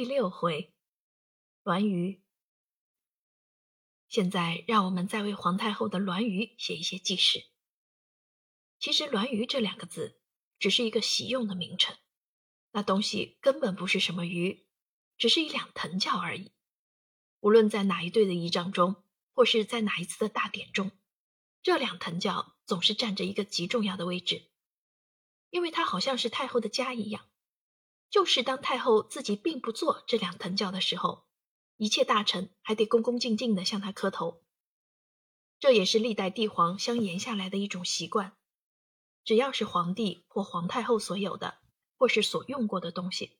第六回，栾舆。现在让我们再为皇太后的栾舆写一些记事。其实“栾舆”这两个字只是一个习用的名称，那东西根本不是什么鱼，只是一两藤轿而已。无论在哪一对的仪仗中，或是在哪一次的大典中，这两藤轿总是占着一个极重要的位置，因为它好像是太后的家一样。就是当太后自己并不坐这两藤轿的时候，一切大臣还得恭恭敬敬地向她磕头。这也是历代帝皇相沿下来的一种习惯。只要是皇帝或皇太后所有的，或是所用过的东西，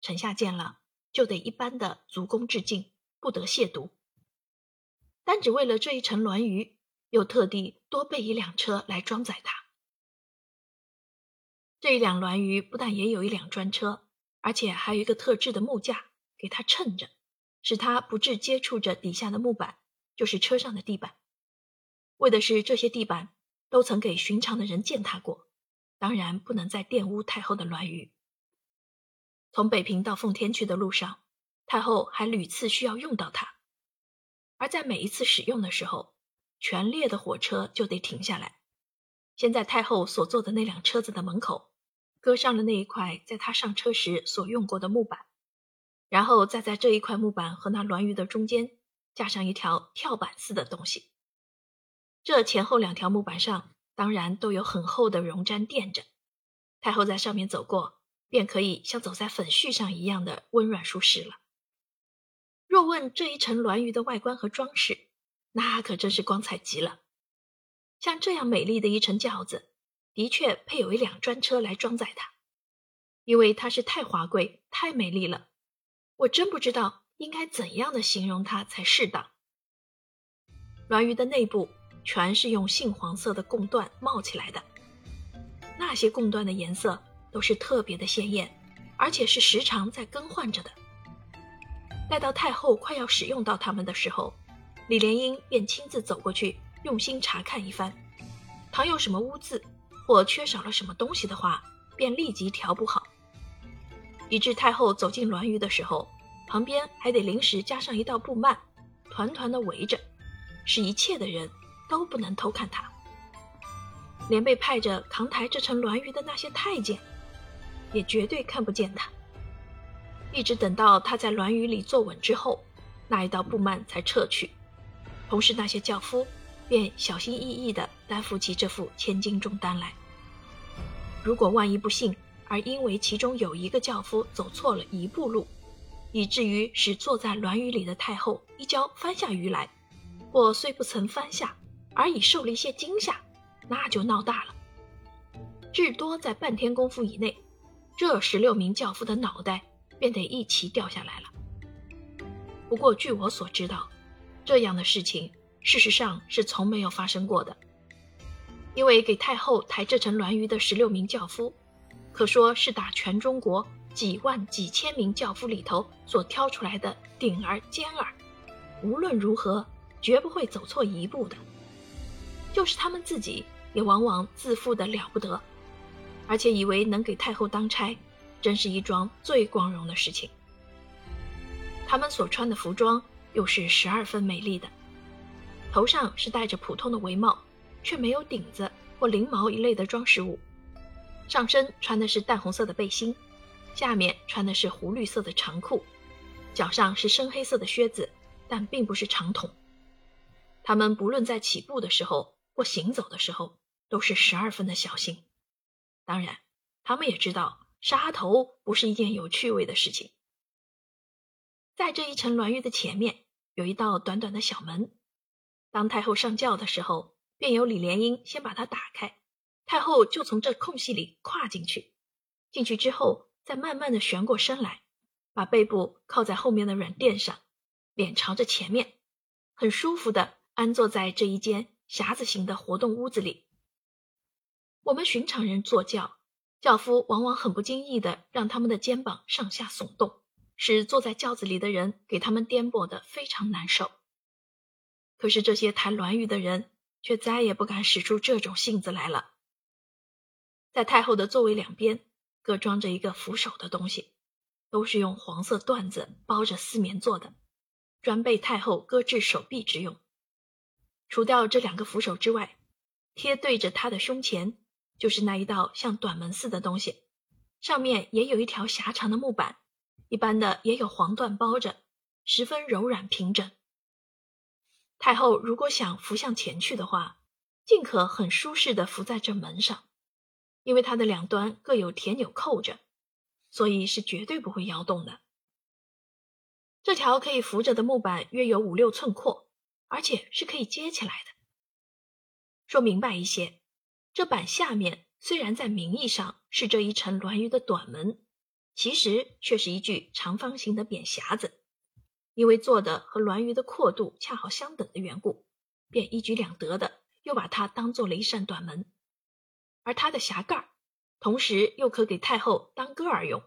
臣下见了就得一般的足躬致敬，不得亵渎。单只为了这一程栾舆，又特地多备一辆车来装载它。这一辆栾舆不但也有一辆专车。而且还有一个特制的木架给它衬着，使它不致接触着底下的木板，就是车上的地板。为的是这些地板都曾给寻常的人践踏过，当然不能再玷污太后的銮舆。从北平到奉天去的路上，太后还屡次需要用到它，而在每一次使用的时候，全列的火车就得停下来，先在太后所坐的那辆车子的门口。搁上了那一块在他上车时所用过的木板，然后再在这一块木板和那栾舆的中间架上一条跳板似的东西。这前后两条木板上当然都有很厚的绒毡垫着，太后在上面走过，便可以像走在粉絮上一样的温软舒适了。若问这一层栾舆的外观和装饰，那可真是光彩极了。像这样美丽的一层轿子。的确配有一辆专车来装载它，因为它是太华贵、太美丽了。我真不知道应该怎样的形容它才适当。栾舆的内部全是用杏黄色的贡缎冒起来的，那些贡缎的颜色都是特别的鲜艳，而且是时常在更换着的。待到太后快要使用到它们的时候，李莲英便亲自走过去，用心查看一番，倘有什么污渍。或缺少了什么东西的话，便立即调补好。以致太后走进栾舆的时候，旁边还得临时加上一道布幔，团团的围着，使一切的人都不能偷看她。连被派着扛抬这层栾舆的那些太监，也绝对看不见她。一直等到她在栾舆里坐稳之后，那一道布幔才撤去，同时那些轿夫。便小心翼翼地担负起这副千斤重担来。如果万一不幸，而因为其中有一个轿夫走错了一步路，以至于使坐在栾舆里的太后一跤翻下鱼来，或虽不曾翻下，而已受了一些惊吓，那就闹大了。至多在半天功夫以内，这十六名轿夫的脑袋便得一齐掉下来了。不过据我所知道，这样的事情。事实上是从没有发生过的，因为给太后抬这层栾舆的十六名轿夫，可说是打全中国几万几千名轿夫里头所挑出来的顶儿尖儿，无论如何绝不会走错一步的。就是他们自己也往往自负的了不得，而且以为能给太后当差，真是一桩最光荣的事情。他们所穿的服装又是十二分美丽的。头上是戴着普通的围帽，却没有顶子或翎毛一类的装饰物。上身穿的是淡红色的背心，下面穿的是湖绿色的长裤，脚上是深黑色的靴子，但并不是长筒。他们不论在起步的时候或行走的时候，都是十二分的小心。当然，他们也知道杀头不是一件有趣味的事情。在这一层栾玉的前面，有一道短短的小门。当太后上轿的时候，便由李莲英先把它打开，太后就从这空隙里跨进去。进去之后，再慢慢的旋过身来，把背部靠在后面的软垫上，脸朝着前面，很舒服的安坐在这一间匣子形的活动屋子里。我们寻常人坐轿，轿夫往往很不经意的让他们的肩膀上下耸动，使坐在轿子里的人给他们颠簸的非常难受。可是这些抬栾舆的人却再也不敢使出这种性子来了。在太后的座位两边各装着一个扶手的东西，都是用黄色缎子包着丝棉做的，专备太后搁置手臂之用。除掉这两个扶手之外，贴对着她的胸前就是那一道像短门似的东西，上面也有一条狭长的木板，一般的也有黄缎包着，十分柔软平整。太后如果想扶向前去的话，尽可很舒适的扶在这门上，因为它的两端各有铁钮扣着，所以是绝对不会摇动的。这条可以扶着的木板约有五六寸阔，而且是可以接起来的。说明白一些，这板下面虽然在名义上是这一层銮舆的短门，其实却是一具长方形的扁匣子。因为做的和銮舆的阔度恰好相等的缘故，便一举两得的又把它当做了一扇短门，而它的匣盖同时又可给太后当歌儿用。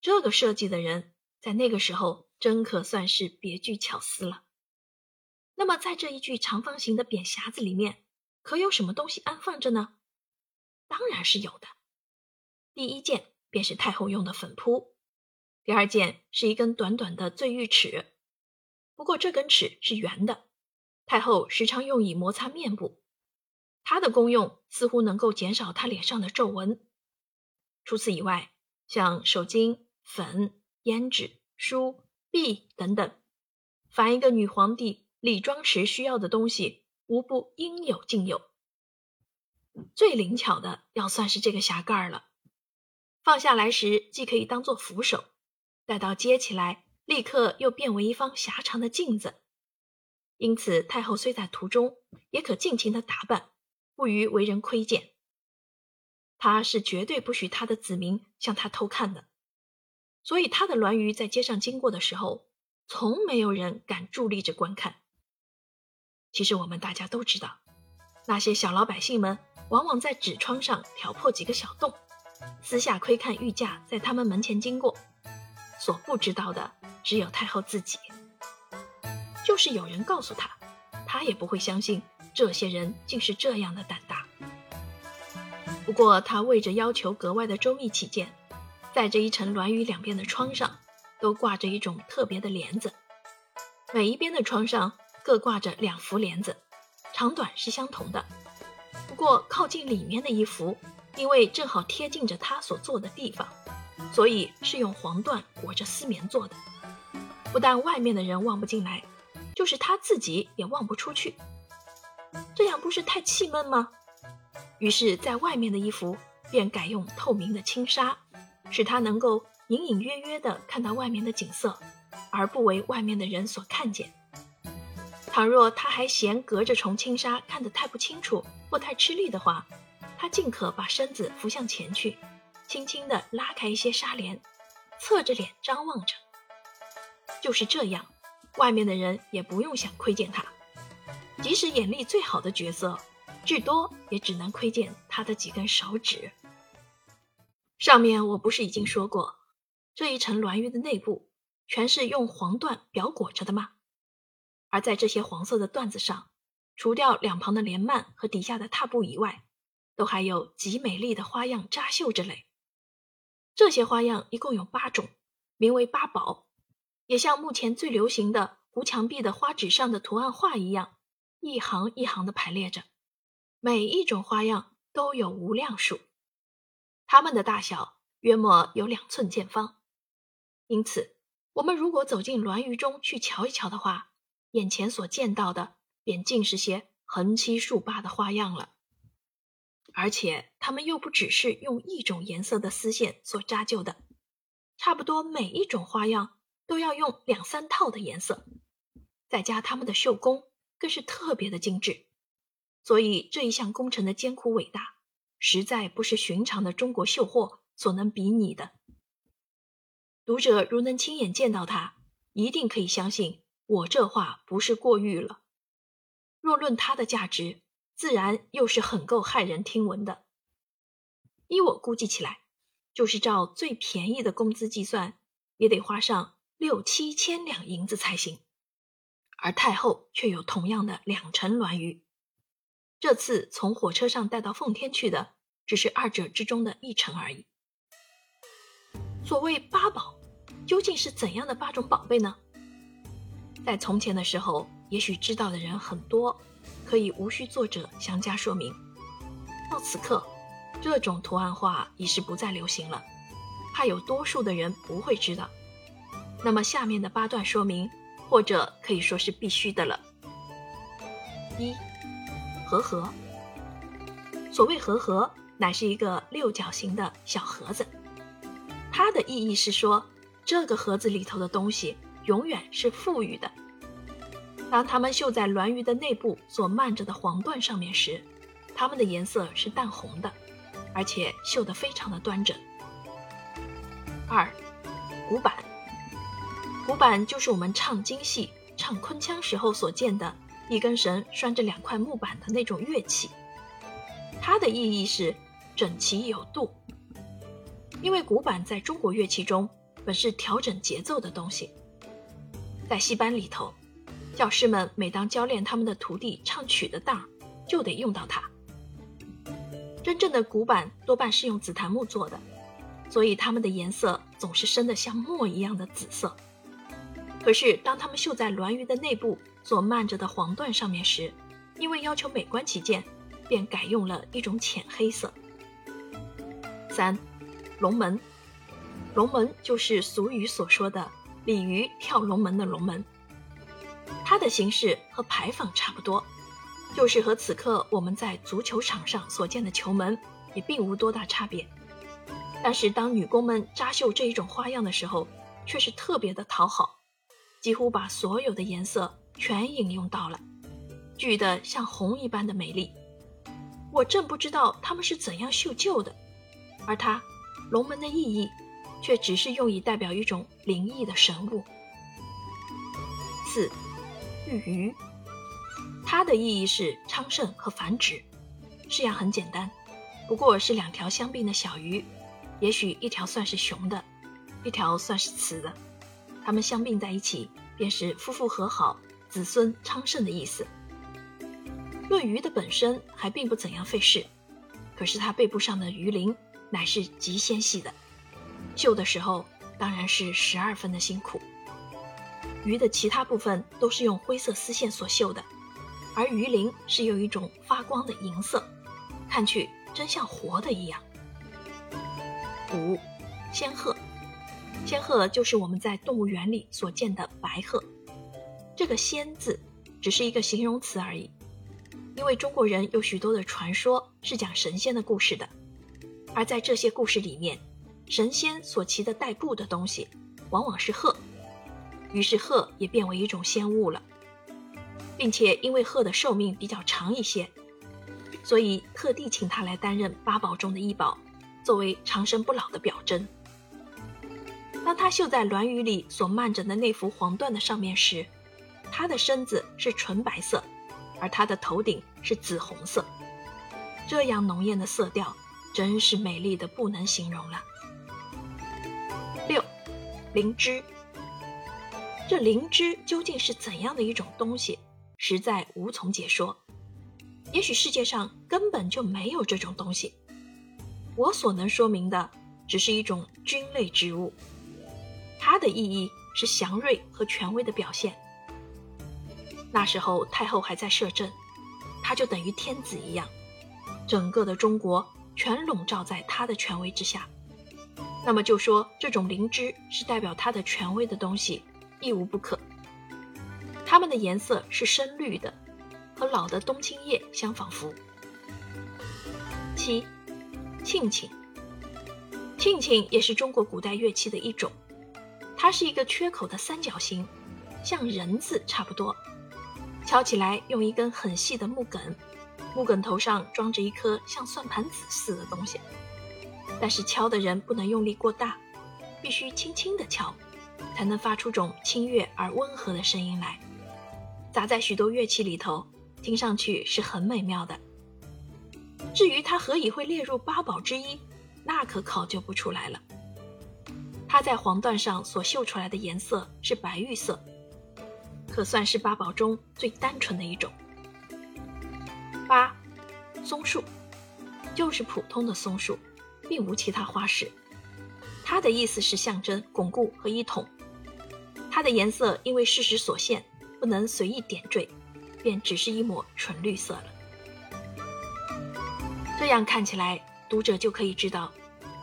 这个设计的人在那个时候真可算是别具巧思了。那么在这一具长方形的扁匣子里面，可有什么东西安放着呢？当然是有的。第一件便是太后用的粉扑。第二件是一根短短的醉玉尺，不过这根尺是圆的，太后时常用以摩擦面部，它的功用似乎能够减少她脸上的皱纹。除此以外，像手巾、粉、胭脂、梳、篦等等，凡一个女皇帝礼妆时需要的东西，无不应有尽有。最灵巧的要算是这个匣盖了，放下来时既可以当做扶手。待到接起来，立刻又变为一方狭长的镜子，因此太后虽在途中，也可尽情的打扮，不于为人窥见。她是绝对不许她的子民向她偷看的，所以她的銮舆在街上经过的时候，从没有人敢伫立着观看。其实我们大家都知道，那些小老百姓们往往在纸窗上挑破几个小洞，私下窥看御驾在他们门前经过。所不知道的只有太后自己。就是有人告诉他，他也不会相信这些人竟是这样的胆大。不过他为着要求格外的周密起见，在这一层銮舆两边的窗上都挂着一种特别的帘子，每一边的窗上各挂着两幅帘子，长短是相同的。不过靠近里面的一幅，因为正好贴近着他所坐的地方。所以是用黄缎裹着丝棉做的，不但外面的人望不进来，就是他自己也望不出去。这样不是太气闷吗？于是，在外面的衣服便改用透明的轻纱，使他能够隐隐约约地看到外面的景色，而不为外面的人所看见。倘若他还嫌隔着重轻纱看得太不清楚或太吃力的话，他尽可把身子扶向前去。轻轻地拉开一些纱帘，侧着脸张望着。就是这样，外面的人也不用想窥见他。即使眼力最好的角色，至多也只能窥见他的几根手指。上面我不是已经说过，这一层銮舆的内部全是用黄缎裱裹着的吗？而在这些黄色的缎子上，除掉两旁的帘幔和底下的踏布以外，都还有极美丽的花样扎绣之类。这些花样一共有八种，名为八宝，也像目前最流行的糊墙壁的花纸上的图案画一样，一行一行的排列着。每一种花样都有无量数，它们的大小约莫有两寸见方。因此，我们如果走进銮舆中去瞧一瞧的话，眼前所见到的便尽是些横七竖八的花样了。而且它们又不只是用一种颜色的丝线所扎就的，差不多每一种花样都要用两三套的颜色，再加他们的绣工更是特别的精致。所以这一项工程的艰苦伟大，实在不是寻常的中国绣货所能比拟的。读者如能亲眼见到它，一定可以相信我这话不是过誉了。若论它的价值，自然又是很够骇人听闻的。依我估计起来，就是照最便宜的工资计算，也得花上六七千两银子才行。而太后却有同样的两成銮舆，这次从火车上带到奉天去的，只是二者之中的一成而已。所谓八宝，究竟是怎样的八种宝贝呢？在从前的时候，也许知道的人很多，可以无需作者详加说明。到此刻，这种图案画已是不再流行了，怕有多数的人不会知道。那么下面的八段说明，或者可以说是必须的了。一，盒盒。所谓盒盒，乃是一个六角形的小盒子，它的意义是说，这个盒子里头的东西永远是富裕的。当它们绣在鸾鱼的内部所漫着的黄缎上面时，它们的颜色是淡红的，而且绣得非常的端正。二，鼓板。鼓板就是我们唱京戏、唱昆腔时候所见的一根绳拴着两块木板的那种乐器。它的意义是整齐有度，因为古板在中国乐器中本是调整节奏的东西。在戏班里头，教师们每当教练他们的徒弟唱曲的当，就得用到它。真正的古板多半是用紫檀木做的，所以它们的颜色总是深得像墨一样的紫色。可是，当它们绣在鸾鱼的内部所漫着的黄缎上面时，因为要求美观起见，便改用了一种浅黑色。三，龙门，龙门就是俗语所说的鲤鱼跳龙门的龙门。它的形式和牌坊差不多，就是和此刻我们在足球场上所见的球门也并无多大差别。但是，当女工们扎绣这一种花样的时候，却是特别的讨好。几乎把所有的颜色全引用到了，聚得像红一般的美丽。我正不知道他们是怎样绣就的，而它龙门的意义，却只是用以代表一种灵异的神物。四玉鱼，它的意义是昌盛和繁殖。式样很简单，不过是两条相并的小鱼，也许一条算是雄的，一条算是雌的。它们相并在一起，便是夫妇和好、子孙昌盛的意思。论鱼的本身还并不怎样费事，可是它背部上的鱼鳞乃是极纤细的，绣的时候当然是十二分的辛苦。鱼的其他部分都是用灰色丝线所绣的，而鱼鳞是有一种发光的银色，看去真像活的一样。五，仙鹤。仙鹤就是我们在动物园里所见的白鹤，这个“仙”字只是一个形容词而已，因为中国人有许多的传说是讲神仙的故事的，而在这些故事里面，神仙所骑的代步的东西往往是鹤，于是鹤也变为一种仙物了，并且因为鹤的寿命比较长一些，所以特地请它来担任八宝中的一宝，作为长生不老的表征。当它绣在鸾鱼里所漫着的那幅黄缎的上面时，它的身子是纯白色，而它的头顶是紫红色。这样浓艳的色调，真是美丽的不能形容了。六，灵芝。这灵芝究竟是怎样的一种东西，实在无从解说。也许世界上根本就没有这种东西。我所能说明的，只是一种菌类植物。它的意义是祥瑞和权威的表现。那时候太后还在摄政，他就等于天子一样，整个的中国全笼罩在他的权威之下。那么就说这种灵芝是代表他的权威的东西，亦无不可。它们的颜色是深绿的，和老的冬青叶相仿佛。七，磬磬，磬磬也是中国古代乐器的一种。它是一个缺口的三角形，像人字差不多。敲起来用一根很细的木梗，木梗头上装着一颗像算盘子似的东西。但是敲的人不能用力过大，必须轻轻地敲，才能发出种清悦而温和的声音来。砸在许多乐器里头，听上去是很美妙的。至于它何以会列入八宝之一，那可考究不出来了。它在黄缎上所绣出来的颜色是白玉色，可算是八宝中最单纯的一种。八，松树，就是普通的松树，并无其他花饰。它的意思是象征巩固和一统。它的颜色因为事实所限，不能随意点缀，便只是一抹纯绿色了。这样看起来，读者就可以知道，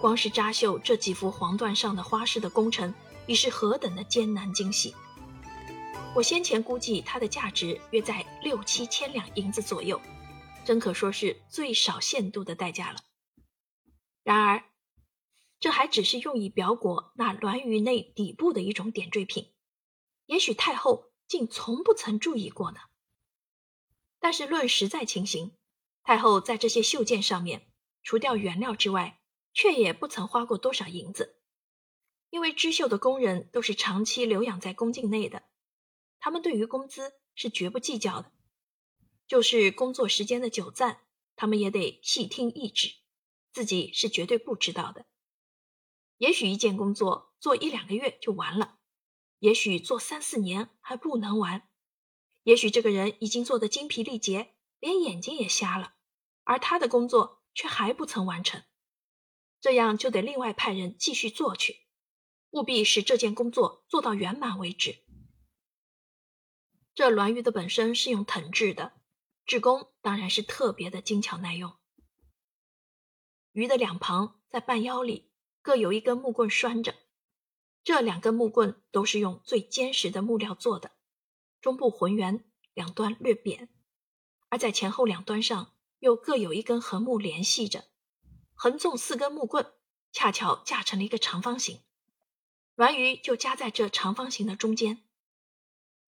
光是扎绣这几幅黄缎上的花式的工程，已是何等的艰难精细。我先前估计它的价值约在六七千两银子左右，真可说是最少限度的代价了。然而，这还只是用以表裹那鸾鱼内底部的一种点缀品，也许太后竟从不曾注意过呢。但是论实在情形，太后在这些绣件上面，除掉原料之外，却也不曾花过多少银子，因为织绣的工人都是长期留养在宫境内的。他们对于工资是绝不计较的，就是工作时间的久暂，他们也得细听一旨，自己是绝对不知道的。也许一件工作做一两个月就完了，也许做三四年还不能完，也许这个人已经做得精疲力竭，连眼睛也瞎了，而他的工作却还不曾完成，这样就得另外派人继续做去，务必使这件工作做到圆满为止。这栾鱼的本身是用藤制的，制工当然是特别的精巧耐用。鱼的两旁在半腰里各有一根木棍拴着，这两根木棍都是用最坚实的木料做的，中部浑圆，两端略扁，而在前后两端上又各有一根横木联系着，横纵四根木棍，恰巧架成了一个长方形，栾鱼就夹在这长方形的中间，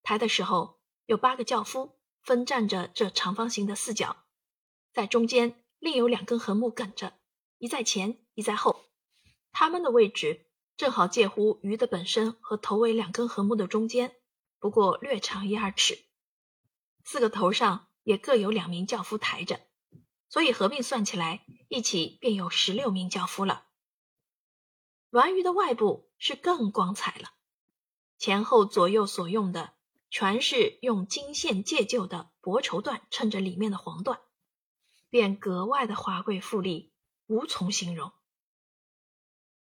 抬的时候。有八个轿夫分站着这长方形的四角，在中间另有两根横木梗着，一在前，一在后。它们的位置正好介乎鱼的本身和头尾两根横木的中间，不过略长一二尺。四个头上也各有两名轿夫抬着，所以合并算起来，一起便有十六名轿夫了。鸾鱼的外部是更光彩了，前后左右所用的。全是用金线借旧的薄绸缎衬着里面的黄缎，便格外的华贵富丽，无从形容。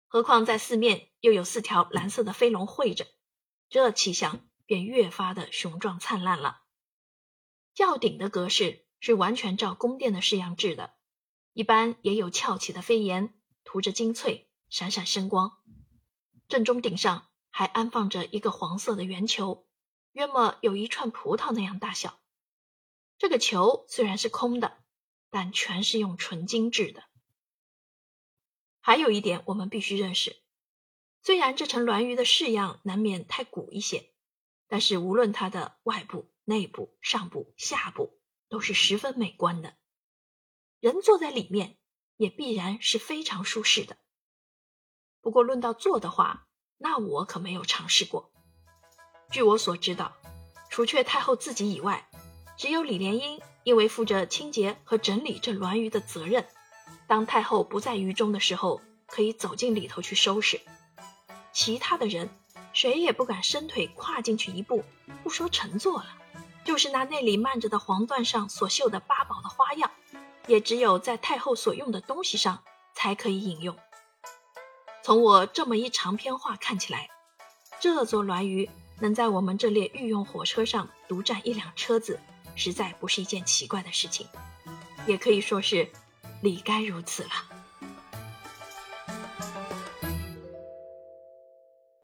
何况在四面又有四条蓝色的飞龙绘着，这气象便越发的雄壮灿烂了。轿顶的格式是完全照宫殿的式样制的，一般也有翘起的飞檐，涂着金翠，闪闪生光。正中顶上还安放着一个黄色的圆球。约莫有一串葡萄那样大小。这个球虽然是空的，但全是用纯金制的。还有一点我们必须认识：虽然这层栾鱼的式样难免太古一些，但是无论它的外部、内部、上部、下部，都是十分美观的。人坐在里面也必然是非常舒适的。不过论到坐的话，那我可没有尝试过。据我所知道，除却太后自己以外，只有李莲英因为负着清洁和整理这栾鱼的责任，当太后不在鱼中的时候，可以走进里头去收拾。其他的人，谁也不敢伸腿跨进去一步，不说乘坐了，就是拿那里漫着的黄缎上所绣的八宝的花样，也只有在太后所用的东西上才可以引用。从我这么一长篇话看起来，这座鸾鱼。能在我们这列御用火车上独占一辆车子，实在不是一件奇怪的事情，也可以说是理该如此了。